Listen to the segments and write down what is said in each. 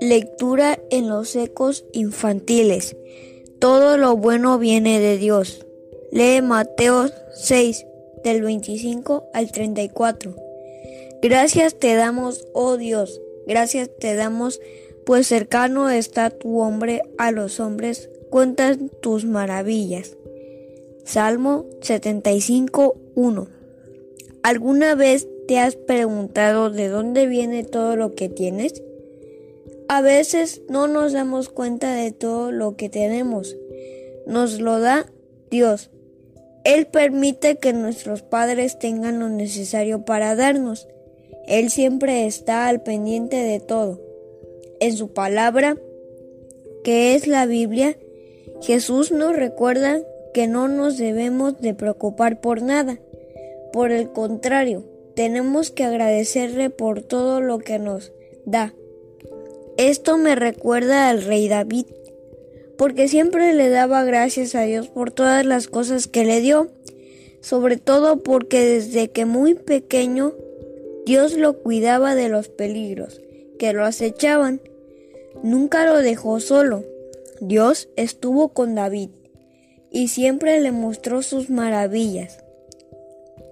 Lectura en los ecos infantiles. Todo lo bueno viene de Dios. Lee Mateo 6, del 25 al 34. Gracias te damos, oh Dios, gracias te damos, pues cercano está tu hombre a los hombres, cuentan tus maravillas. Salmo 75, 1. ¿Alguna vez te has preguntado de dónde viene todo lo que tienes? A veces no nos damos cuenta de todo lo que tenemos. Nos lo da Dios. Él permite que nuestros padres tengan lo necesario para darnos. Él siempre está al pendiente de todo. En su palabra, que es la Biblia, Jesús nos recuerda que no nos debemos de preocupar por nada. Por el contrario, tenemos que agradecerle por todo lo que nos da. Esto me recuerda al rey David, porque siempre le daba gracias a Dios por todas las cosas que le dio, sobre todo porque desde que muy pequeño Dios lo cuidaba de los peligros que lo acechaban. Nunca lo dejó solo. Dios estuvo con David y siempre le mostró sus maravillas.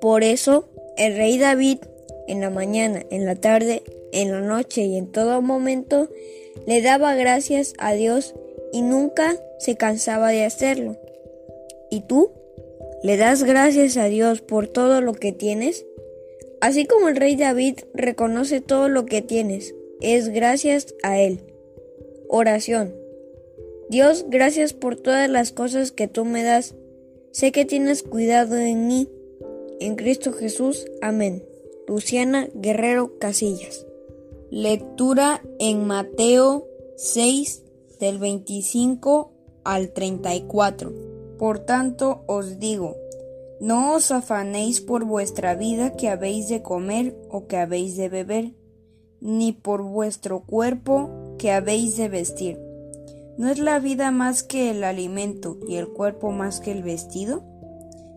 Por eso el rey David en la mañana, en la tarde en la noche y en todo momento le daba gracias a Dios y nunca se cansaba de hacerlo. ¿Y tú? ¿Le das gracias a Dios por todo lo que tienes? Así como el rey David reconoce todo lo que tienes, es gracias a Él. Oración. Dios, gracias por todas las cosas que tú me das. Sé que tienes cuidado en mí. En Cristo Jesús. Amén. Luciana Guerrero Casillas. Lectura en Mateo 6 del 25 al 34. Por tanto os digo, no os afanéis por vuestra vida que habéis de comer o que habéis de beber, ni por vuestro cuerpo que habéis de vestir. ¿No es la vida más que el alimento y el cuerpo más que el vestido?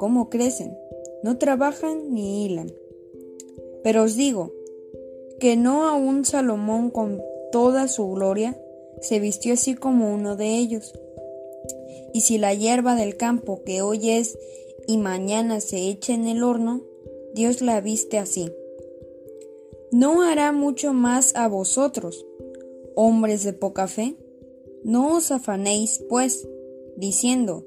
cómo crecen, no trabajan ni hilan. Pero os digo, que no aun Salomón con toda su gloria se vistió así como uno de ellos. Y si la hierba del campo que hoy es y mañana se echa en el horno, Dios la viste así. ¿No hará mucho más a vosotros, hombres de poca fe? No os afanéis, pues, diciendo,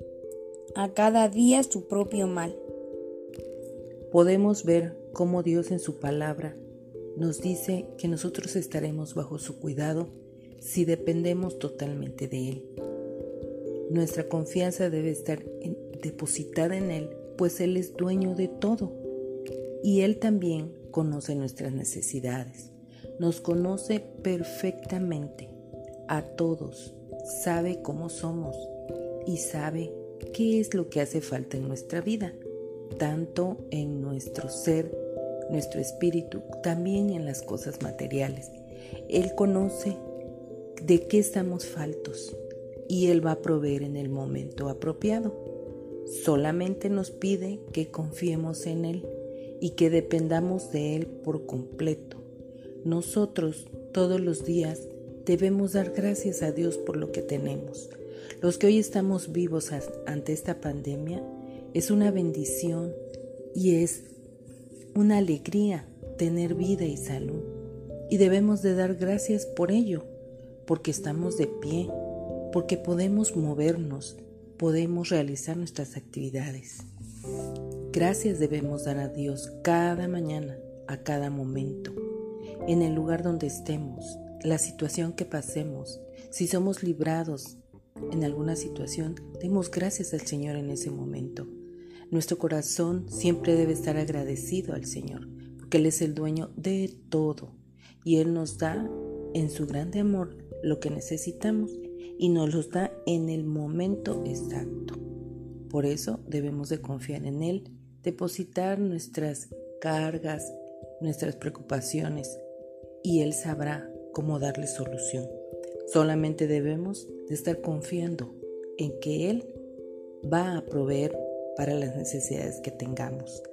a cada día su propio mal podemos ver cómo Dios en su palabra nos dice que nosotros estaremos bajo su cuidado si dependemos totalmente de Él. Nuestra confianza debe estar depositada en Él, pues Él es dueño de todo y Él también conoce nuestras necesidades. Nos conoce perfectamente a todos, sabe cómo somos y sabe qué es lo que hace falta en nuestra vida tanto en nuestro ser, nuestro espíritu, también en las cosas materiales. Él conoce de qué estamos faltos y Él va a proveer en el momento apropiado. Solamente nos pide que confiemos en Él y que dependamos de Él por completo. Nosotros todos los días debemos dar gracias a Dios por lo que tenemos. Los que hoy estamos vivos ante esta pandemia, es una bendición y es una alegría tener vida y salud. Y debemos de dar gracias por ello, porque estamos de pie, porque podemos movernos, podemos realizar nuestras actividades. Gracias debemos dar a Dios cada mañana, a cada momento, en el lugar donde estemos, la situación que pasemos, si somos librados en alguna situación, demos gracias al Señor en ese momento. Nuestro corazón siempre debe estar agradecido al Señor, porque Él es el dueño de todo y Él nos da en su grande amor lo que necesitamos y nos los da en el momento exacto. Por eso debemos de confiar en Él, depositar nuestras cargas, nuestras preocupaciones y Él sabrá cómo darle solución. Solamente debemos de estar confiando en que Él va a proveer para las necesidades que tengamos.